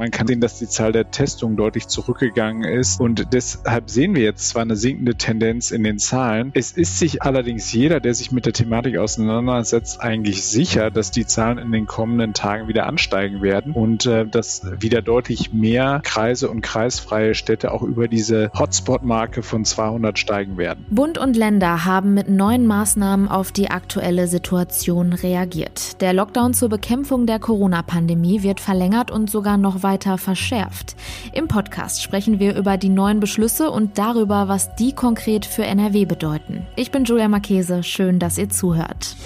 man kann sehen, dass die Zahl der Testungen deutlich zurückgegangen ist und deshalb sehen wir jetzt zwar eine sinkende Tendenz in den Zahlen. Es ist sich allerdings jeder, der sich mit der Thematik auseinandersetzt, eigentlich sicher, dass die Zahlen in den kommenden Tagen wieder ansteigen werden und äh, dass wieder deutlich mehr Kreise und kreisfreie Städte auch über diese Hotspot-Marke von 200 steigen werden. Bund und Länder haben mit neuen Maßnahmen auf die aktuelle Situation reagiert. Der Lockdown zur Bekämpfung der Corona-Pandemie wird verlängert und sogar noch weiter verschärft. Im Podcast sprechen wir über die neuen Beschlüsse und darüber, was die konkret für NRW bedeuten. Ich bin Julia Marchese, schön, dass ihr zuhört.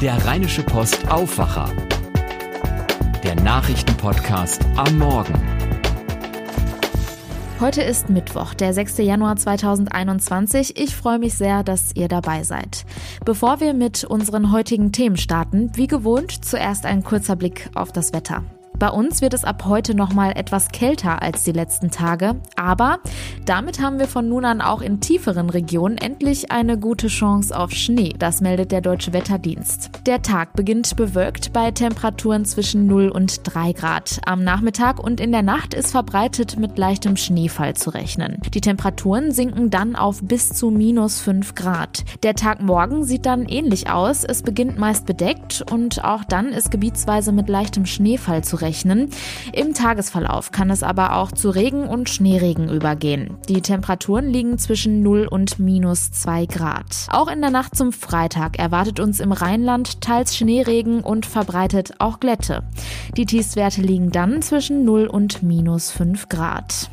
Der Rheinische Post Aufwacher. Der Nachrichtenpodcast am Morgen. Heute ist Mittwoch, der 6. Januar 2021. Ich freue mich sehr, dass ihr dabei seid. Bevor wir mit unseren heutigen Themen starten, wie gewohnt, zuerst ein kurzer Blick auf das Wetter. Bei uns wird es ab heute noch mal etwas kälter als die letzten Tage, aber damit haben wir von nun an auch in tieferen Regionen endlich eine gute Chance auf Schnee. Das meldet der Deutsche Wetterdienst. Der Tag beginnt bewölkt bei Temperaturen zwischen 0 und 3 Grad. Am Nachmittag und in der Nacht ist verbreitet mit leichtem Schneefall zu rechnen. Die Temperaturen sinken dann auf bis zu minus 5 Grad. Der Tag morgen sieht dann ähnlich aus. Es beginnt meist bedeckt und auch dann ist gebietsweise mit leichtem Schneefall zu rechnen rechnen. Im Tagesverlauf kann es aber auch zu Regen und Schneeregen übergehen. Die Temperaturen liegen zwischen 0 und minus 2 Grad. Auch in der Nacht zum Freitag erwartet uns im Rheinland teils Schneeregen und verbreitet auch Glätte. Die Tiefstwerte liegen dann zwischen 0 und minus 5 Grad.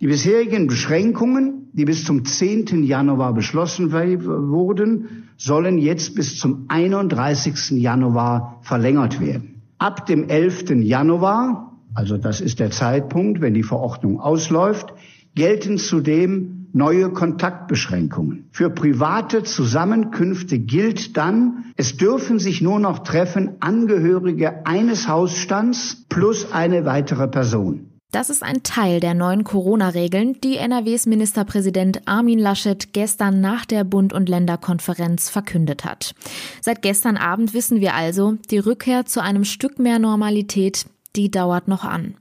Die bisherigen Beschränkungen, die bis zum 10. Januar beschlossen wurden, sollen jetzt bis zum 31. Januar verlängert werden. Ab dem 11. Januar, also das ist der Zeitpunkt, wenn die Verordnung ausläuft, gelten zudem neue Kontaktbeschränkungen. Für private Zusammenkünfte gilt dann, es dürfen sich nur noch treffen Angehörige eines Hausstands plus eine weitere Person. Das ist ein Teil der neuen Corona-Regeln, die NRWs Ministerpräsident Armin Laschet gestern nach der Bund- und Länderkonferenz verkündet hat. Seit gestern Abend wissen wir also, die Rückkehr zu einem Stück mehr Normalität die dauert noch an.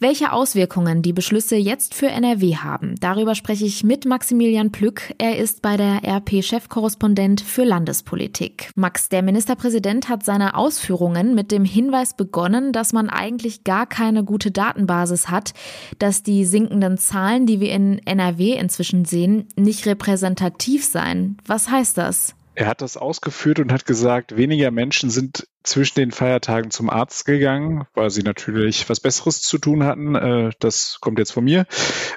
Welche Auswirkungen die Beschlüsse jetzt für NRW haben, darüber spreche ich mit Maximilian Plück. Er ist bei der RP-Chefkorrespondent für Landespolitik. Max, der Ministerpräsident hat seine Ausführungen mit dem Hinweis begonnen, dass man eigentlich gar keine gute Datenbasis hat, dass die sinkenden Zahlen, die wir in NRW inzwischen sehen, nicht repräsentativ seien. Was heißt das? Er hat das ausgeführt und hat gesagt, weniger Menschen sind zwischen den Feiertagen zum Arzt gegangen, weil sie natürlich was Besseres zu tun hatten. Äh, das kommt jetzt von mir.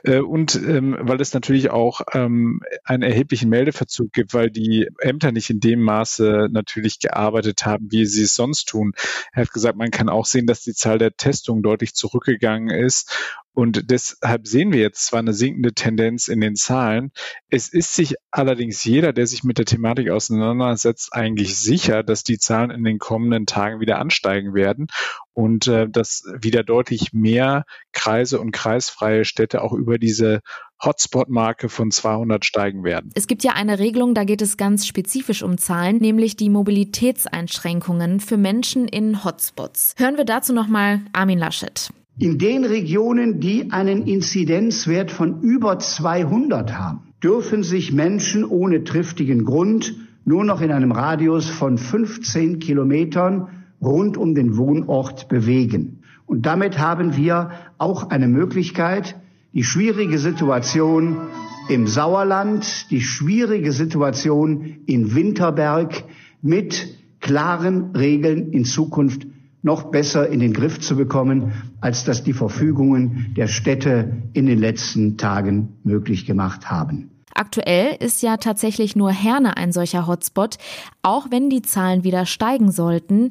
Äh, und ähm, weil es natürlich auch ähm, einen erheblichen Meldeverzug gibt, weil die Ämter nicht in dem Maße natürlich gearbeitet haben, wie sie es sonst tun. Er hat gesagt, man kann auch sehen, dass die Zahl der Testungen deutlich zurückgegangen ist und deshalb sehen wir jetzt zwar eine sinkende Tendenz in den Zahlen. Es ist sich allerdings jeder, der sich mit der Thematik auseinandersetzt, eigentlich sicher, dass die Zahlen in den kommenden Tagen wieder ansteigen werden und äh, dass wieder deutlich mehr Kreise und kreisfreie Städte auch über diese Hotspot-Marke von 200 steigen werden. Es gibt ja eine Regelung, da geht es ganz spezifisch um Zahlen, nämlich die Mobilitätseinschränkungen für Menschen in Hotspots. Hören wir dazu nochmal Armin Laschet. In den Regionen, die einen Inzidenzwert von über 200 haben, dürfen sich Menschen ohne triftigen Grund nur noch in einem Radius von 15 Kilometern rund um den Wohnort bewegen. Und damit haben wir auch eine Möglichkeit, die schwierige Situation im Sauerland, die schwierige Situation in Winterberg mit klaren Regeln in Zukunft noch besser in den Griff zu bekommen, als das die Verfügungen der Städte in den letzten Tagen möglich gemacht haben. Aktuell ist ja tatsächlich nur Herne ein solcher Hotspot. Auch wenn die Zahlen wieder steigen sollten,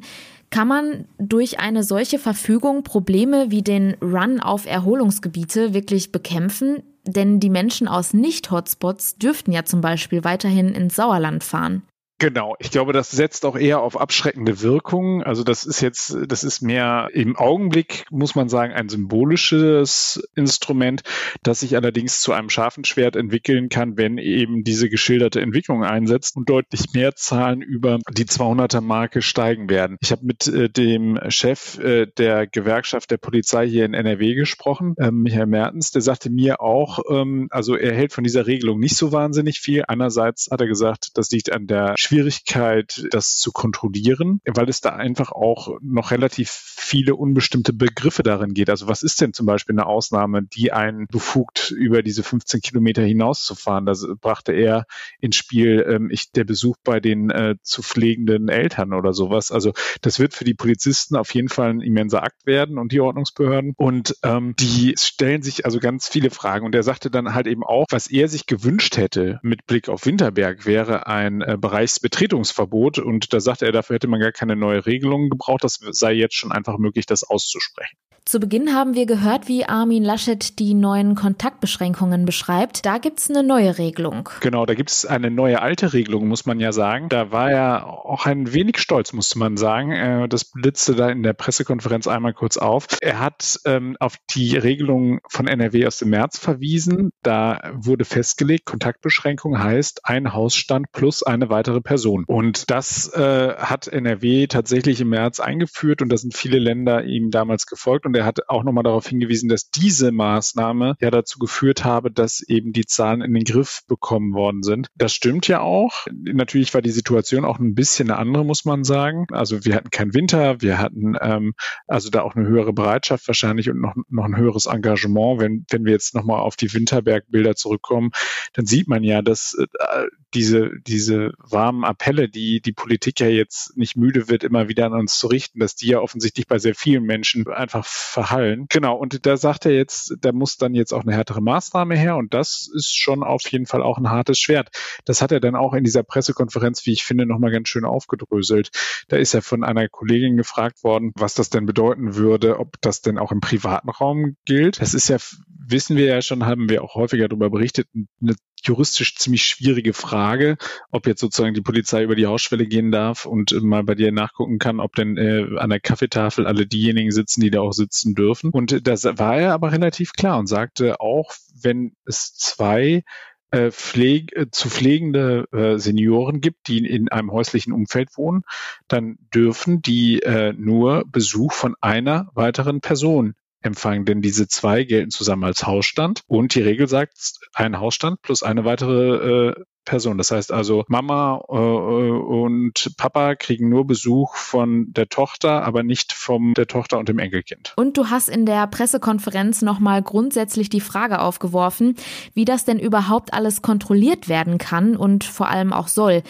kann man durch eine solche Verfügung Probleme wie den Run auf Erholungsgebiete wirklich bekämpfen? Denn die Menschen aus Nicht-Hotspots dürften ja zum Beispiel weiterhin ins Sauerland fahren. Genau, ich glaube, das setzt auch eher auf abschreckende Wirkung. Also das ist jetzt, das ist mehr im Augenblick, muss man sagen, ein symbolisches Instrument, das sich allerdings zu einem scharfen Schwert entwickeln kann, wenn eben diese geschilderte Entwicklung einsetzt und deutlich mehr Zahlen über die 200er Marke steigen werden. Ich habe mit äh, dem Chef äh, der Gewerkschaft der Polizei hier in NRW gesprochen, äh, Michael Mertens, der sagte mir auch, ähm, also er hält von dieser Regelung nicht so wahnsinnig viel. Einerseits hat er gesagt, das liegt an der Schwierigkeit, das zu kontrollieren, weil es da einfach auch noch relativ viele unbestimmte Begriffe darin geht. Also was ist denn zum Beispiel eine Ausnahme, die einen befugt, über diese 15 Kilometer hinauszufahren? Da brachte er ins Spiel ähm, ich, der Besuch bei den äh, zu pflegenden Eltern oder sowas. Also das wird für die Polizisten auf jeden Fall ein immenser Akt werden und die Ordnungsbehörden. Und ähm, die stellen sich also ganz viele Fragen. Und er sagte dann halt eben auch, was er sich gewünscht hätte mit Blick auf Winterberg, wäre ein äh, Bereich Betretungsverbot und da sagte er, dafür hätte man gar keine neue Regelung gebraucht. Das sei jetzt schon einfach möglich, das auszusprechen. Zu Beginn haben wir gehört, wie Armin Laschet die neuen Kontaktbeschränkungen beschreibt. Da gibt es eine neue Regelung. Genau, da gibt es eine neue alte Regelung, muss man ja sagen. Da war er auch ein wenig stolz, musste man sagen. Äh, das blitzte da in der Pressekonferenz einmal kurz auf. Er hat ähm, auf die Regelung von NRW aus dem März verwiesen. Da wurde festgelegt, Kontaktbeschränkung heißt ein Hausstand plus eine weitere Person. Und das äh, hat NRW tatsächlich im März eingeführt und da sind viele Länder ihm damals gefolgt. Und und er hat auch nochmal darauf hingewiesen, dass diese Maßnahme ja dazu geführt habe, dass eben die Zahlen in den Griff bekommen worden sind. Das stimmt ja auch. Natürlich war die Situation auch ein bisschen eine andere, muss man sagen. Also wir hatten keinen Winter, wir hatten ähm, also da auch eine höhere Bereitschaft wahrscheinlich und noch, noch ein höheres Engagement. Wenn, wenn wir jetzt nochmal auf die Winterberg-Bilder zurückkommen, dann sieht man ja, dass äh, diese, diese warmen Appelle, die die Politik ja jetzt nicht müde wird, immer wieder an uns zu richten, dass die ja offensichtlich bei sehr vielen Menschen einfach verhallen. Genau, und da sagt er jetzt, da muss dann jetzt auch eine härtere Maßnahme her und das ist schon auf jeden Fall auch ein hartes Schwert. Das hat er dann auch in dieser Pressekonferenz, wie ich finde, nochmal ganz schön aufgedröselt. Da ist er von einer Kollegin gefragt worden, was das denn bedeuten würde, ob das denn auch im privaten Raum gilt. Das ist ja, wissen wir ja schon, haben wir auch häufiger darüber berichtet, eine juristisch ziemlich schwierige Frage, ob jetzt sozusagen die Polizei über die Hausschwelle gehen darf und mal bei dir nachgucken kann, ob denn äh, an der Kaffeetafel alle diejenigen sitzen, die da auch sitzen dürfen. Und das war er aber relativ klar und sagte auch, wenn es zwei äh, Pfleg äh, zu pflegende äh, Senioren gibt, die in einem häuslichen Umfeld wohnen, dann dürfen die äh, nur Besuch von einer weiteren Person empfangen, denn diese zwei gelten zusammen als Hausstand und die Regel sagt ein Hausstand plus eine weitere äh, Person. Das heißt also, Mama äh, und Papa kriegen nur Besuch von der Tochter, aber nicht von der Tochter und dem Enkelkind. Und du hast in der Pressekonferenz nochmal grundsätzlich die Frage aufgeworfen, wie das denn überhaupt alles kontrolliert werden kann und vor allem auch soll.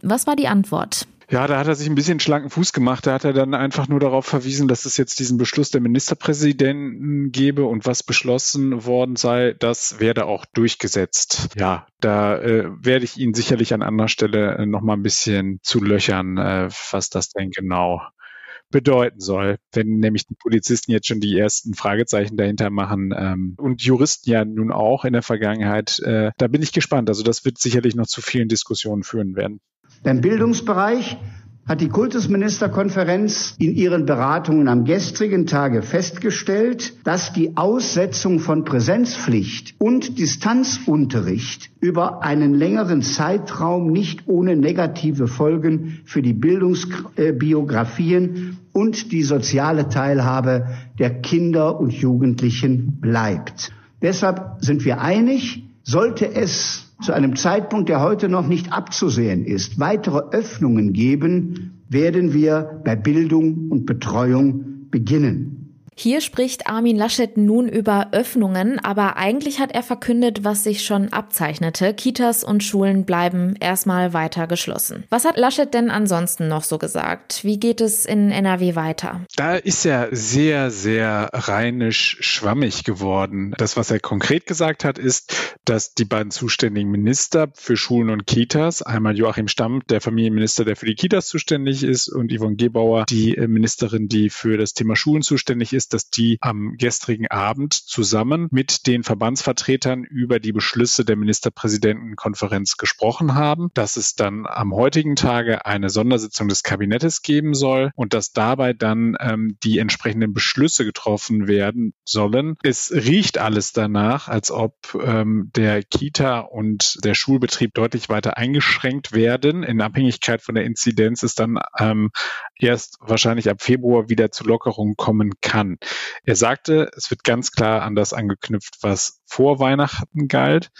Was war die Antwort? Ja, da hat er sich ein bisschen schlanken Fuß gemacht. Da hat er dann einfach nur darauf verwiesen, dass es jetzt diesen Beschluss der Ministerpräsidenten gebe und was beschlossen worden sei, das werde auch durchgesetzt. Ja, da äh, werde ich ihn sicherlich an anderer Stelle äh, noch mal ein bisschen zu löchern, äh, was das denn genau bedeuten soll, wenn nämlich die Polizisten jetzt schon die ersten Fragezeichen dahinter machen ähm, und Juristen ja nun auch in der Vergangenheit. Äh, da bin ich gespannt. Also das wird sicherlich noch zu vielen Diskussionen führen werden. Im Bildungsbereich hat die Kultusministerkonferenz in ihren Beratungen am gestrigen Tage festgestellt, dass die Aussetzung von Präsenzpflicht und Distanzunterricht über einen längeren Zeitraum nicht ohne negative Folgen für die Bildungsbiografien und die soziale Teilhabe der Kinder und Jugendlichen bleibt. Deshalb sind wir einig, sollte es zu einem Zeitpunkt, der heute noch nicht abzusehen ist, weitere Öffnungen geben, werden wir bei Bildung und Betreuung beginnen. Hier spricht Armin Laschet nun über Öffnungen, aber eigentlich hat er verkündet, was sich schon abzeichnete. Kitas und Schulen bleiben erstmal weiter geschlossen. Was hat Laschet denn ansonsten noch so gesagt? Wie geht es in NRW weiter? Da ist er sehr, sehr rheinisch schwammig geworden. Das, was er konkret gesagt hat, ist, dass die beiden zuständigen Minister für Schulen und Kitas, einmal Joachim Stamm, der Familienminister, der für die Kitas zuständig ist, und Yvonne Gebauer, die Ministerin, die für das Thema Schulen zuständig ist, dass die am gestrigen Abend zusammen mit den Verbandsvertretern über die Beschlüsse der Ministerpräsidentenkonferenz gesprochen haben, dass es dann am heutigen Tage eine Sondersitzung des Kabinettes geben soll und dass dabei dann ähm, die entsprechenden Beschlüsse getroffen werden sollen. Es riecht alles danach, als ob ähm, der Kita und der Schulbetrieb deutlich weiter eingeschränkt werden. In Abhängigkeit von der Inzidenz ist dann ähm, erst wahrscheinlich ab Februar wieder zu Lockerungen kommen kann. Er sagte, es wird ganz klar an das angeknüpft, was vor Weihnachten galt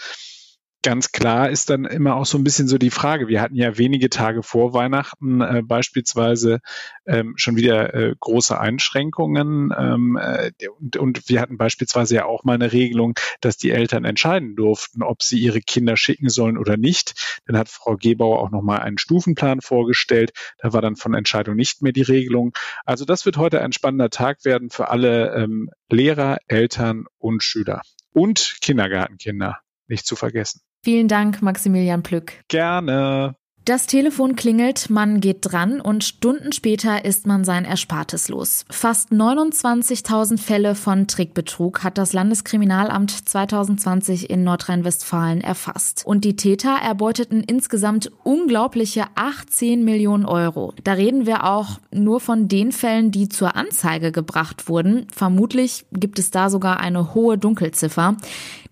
ganz klar ist dann immer auch so ein bisschen so die Frage. Wir hatten ja wenige Tage vor Weihnachten äh, beispielsweise ähm, schon wieder äh, große Einschränkungen ähm, äh, und, und wir hatten beispielsweise ja auch mal eine Regelung, dass die Eltern entscheiden durften, ob sie ihre Kinder schicken sollen oder nicht. Dann hat Frau Gebauer auch noch mal einen Stufenplan vorgestellt. Da war dann von Entscheidung nicht mehr die Regelung. Also das wird heute ein spannender Tag werden für alle ähm, Lehrer, Eltern und Schüler und Kindergartenkinder nicht zu vergessen. Vielen Dank, Maximilian Plück. Gerne. Das Telefon klingelt, man geht dran und Stunden später ist man sein Erspartes los. Fast 29.000 Fälle von Trickbetrug hat das Landeskriminalamt 2020 in Nordrhein-Westfalen erfasst. Und die Täter erbeuteten insgesamt unglaubliche 18 Millionen Euro. Da reden wir auch nur von den Fällen, die zur Anzeige gebracht wurden. Vermutlich gibt es da sogar eine hohe Dunkelziffer.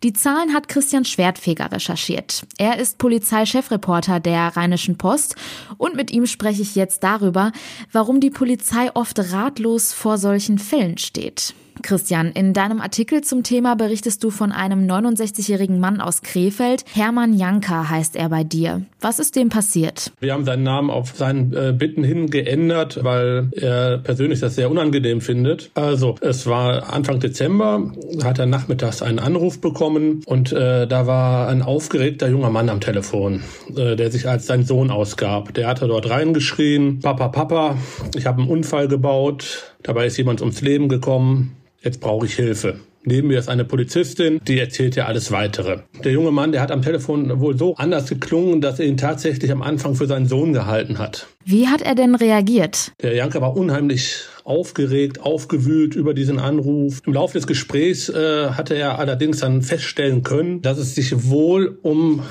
Die Zahlen hat Christian Schwertfeger recherchiert. Er ist Polizeichefreporter der Rheinischen Post und mit ihm spreche ich jetzt darüber, warum die Polizei oft ratlos vor solchen Fällen steht. Christian, in deinem Artikel zum Thema berichtest du von einem 69-jährigen Mann aus Krefeld. Hermann Janka heißt er bei dir. Was ist dem passiert? Wir haben seinen Namen auf seinen äh, Bitten hin geändert, weil er persönlich das sehr unangenehm findet. Also, es war Anfang Dezember, hat er nachmittags einen Anruf bekommen und äh, da war ein aufgeregter junger Mann am Telefon, äh, der sich als sein Sohn ausgab. Der hatte dort reingeschrien, Papa, Papa, ich habe einen Unfall gebaut, dabei ist jemand ums Leben gekommen jetzt brauche ich Hilfe. Neben mir ist eine Polizistin, die erzählt ja alles weitere. Der junge Mann, der hat am Telefon wohl so anders geklungen, dass er ihn tatsächlich am Anfang für seinen Sohn gehalten hat. Wie hat er denn reagiert? Der Janke war unheimlich aufgeregt, aufgewühlt über diesen Anruf. Im Laufe des Gesprächs äh, hatte er allerdings dann feststellen können, dass es sich wohl um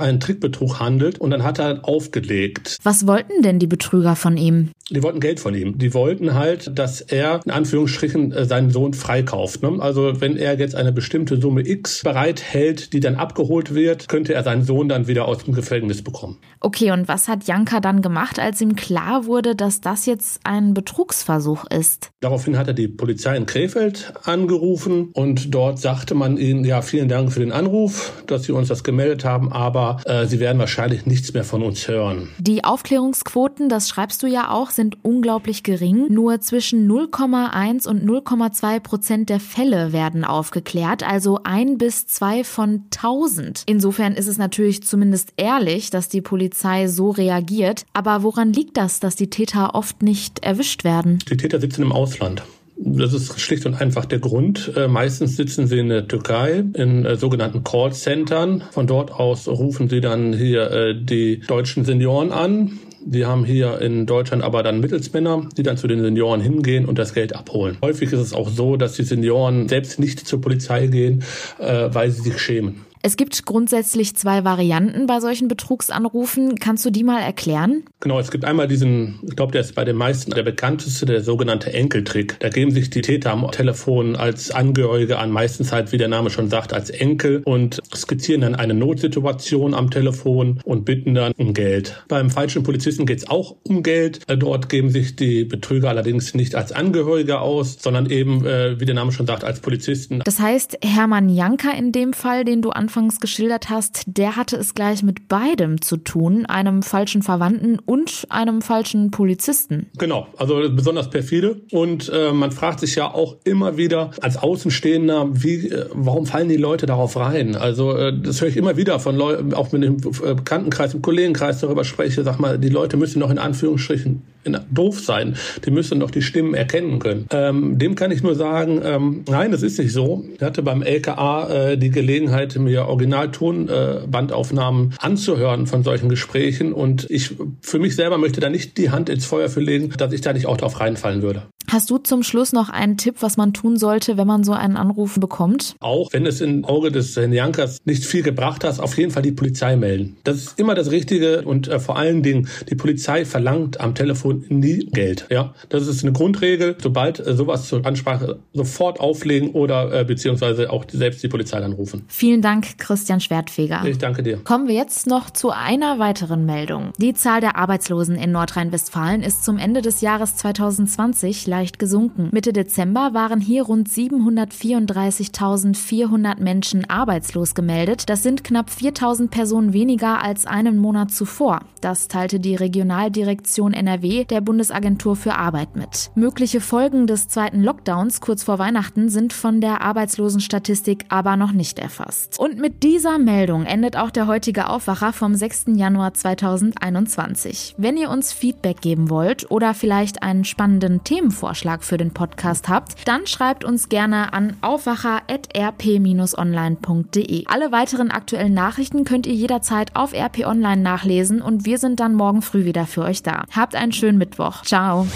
einen Trickbetrug handelt und dann hat er aufgelegt. Was wollten denn die Betrüger von ihm? Die wollten Geld von ihm. Die wollten halt, dass er in Anführungsstrichen äh, seinen Sohn freikauft. Ne? Also wenn er jetzt eine bestimmte Summe X bereithält, die dann abgeholt wird, könnte er seinen Sohn dann wieder aus dem Gefängnis bekommen. Okay, und was hat Janka dann gemacht, als ihm klar wurde, dass das jetzt ein Betrugsversuch ist? Daraufhin hat er die Polizei in Krefeld angerufen und dort sagte man ihnen, ja, vielen Dank für den Anruf, dass Sie uns das gemeldet haben, aber äh, Sie werden wahrscheinlich nichts mehr von uns hören. Die Aufklärungsquoten, das schreibst du ja auch, sind unglaublich gering. Nur zwischen 0,1 und 0,2 Prozent der Fälle werden aufgeklärt, also ein bis zwei von 1000. Insofern ist es natürlich zumindest ehrlich, dass die Polizei so reagiert. Aber woran liegt das, dass die Täter oft nicht erwischt werden? Die Täter sitzen im Ausland. Das ist schlicht und einfach der Grund. Äh, meistens sitzen sie in der Türkei in äh, sogenannten Callcentern. Von dort aus rufen sie dann hier äh, die deutschen Senioren an. Die haben hier in Deutschland aber dann Mittelsmänner, die dann zu den Senioren hingehen und das Geld abholen. Häufig ist es auch so, dass die Senioren selbst nicht zur Polizei gehen, weil sie sich schämen. Es gibt grundsätzlich zwei Varianten bei solchen Betrugsanrufen. Kannst du die mal erklären? Genau, es gibt einmal diesen, ich glaube, der ist bei den meisten der bekannteste, der sogenannte Enkeltrick. Da geben sich die Täter am Telefon als Angehörige an, meistens halt, wie der Name schon sagt, als Enkel und skizzieren dann eine Notsituation am Telefon und bitten dann um Geld. Beim falschen Polizisten geht es auch um Geld. Äh, dort geben sich die Betrüger allerdings nicht als Angehörige aus, sondern eben, äh, wie der Name schon sagt, als Polizisten. Das heißt, Hermann Janka in dem Fall, den du an anfangs geschildert hast, der hatte es gleich mit beidem zu tun, einem falschen Verwandten und einem falschen Polizisten. Genau, also besonders perfide. Und äh, man fragt sich ja auch immer wieder als Außenstehender, wie, äh, warum fallen die Leute darauf rein? Also äh, das höre ich immer wieder von Leuten, auch mit dem äh, Bekanntenkreis, im Kollegenkreis darüber spreche, sag mal, die Leute müssen noch in Anführungsstrichen doof sein. Die müssen doch die Stimmen erkennen können. Ähm, dem kann ich nur sagen, ähm, nein, das ist nicht so. Ich hatte beim LKA äh, die Gelegenheit, mir Originaltonbandaufnahmen äh, anzuhören von solchen Gesprächen und ich für mich selber möchte da nicht die Hand ins Feuer für legen, dass ich da nicht auch drauf reinfallen würde. Hast du zum Schluss noch einen Tipp, was man tun sollte, wenn man so einen Anruf bekommt? Auch wenn es im Auge des Jankers nicht viel gebracht hat, auf jeden Fall die Polizei melden. Das ist immer das Richtige und äh, vor allen Dingen, die Polizei verlangt am Telefon nie Geld. Ja, das ist eine Grundregel. Sobald äh, sowas zur Ansprache sofort auflegen oder äh, beziehungsweise auch selbst die Polizei anrufen. Vielen Dank, Christian Schwertfeger. Ich danke dir. Kommen wir jetzt noch zu einer weiteren Meldung. Die Zahl der Arbeitslosen in Nordrhein-Westfalen ist zum Ende des Jahres 2020 leicht gesunken. Mitte Dezember waren hier rund 734.400 Menschen arbeitslos gemeldet. Das sind knapp 4.000 Personen weniger als einen Monat zuvor. Das teilte die Regionaldirektion NRW der Bundesagentur für Arbeit mit. Mögliche Folgen des zweiten Lockdowns kurz vor Weihnachten sind von der Arbeitslosenstatistik aber noch nicht erfasst. Und mit dieser Meldung endet auch der heutige Aufwacher vom 6. Januar 2021. Wenn ihr uns Feedback geben wollt oder vielleicht einen spannenden Themenvorschlag für den Podcast habt, dann schreibt uns gerne an aufwacher.rp-online.de. Alle weiteren aktuellen Nachrichten könnt ihr jederzeit auf RP Online nachlesen und wir sind dann morgen früh wieder für euch da. Habt einen schönen Mittwoch. Ciao.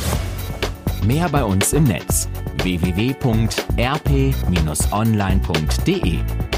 Mehr bei uns im Netz www.rp-online.de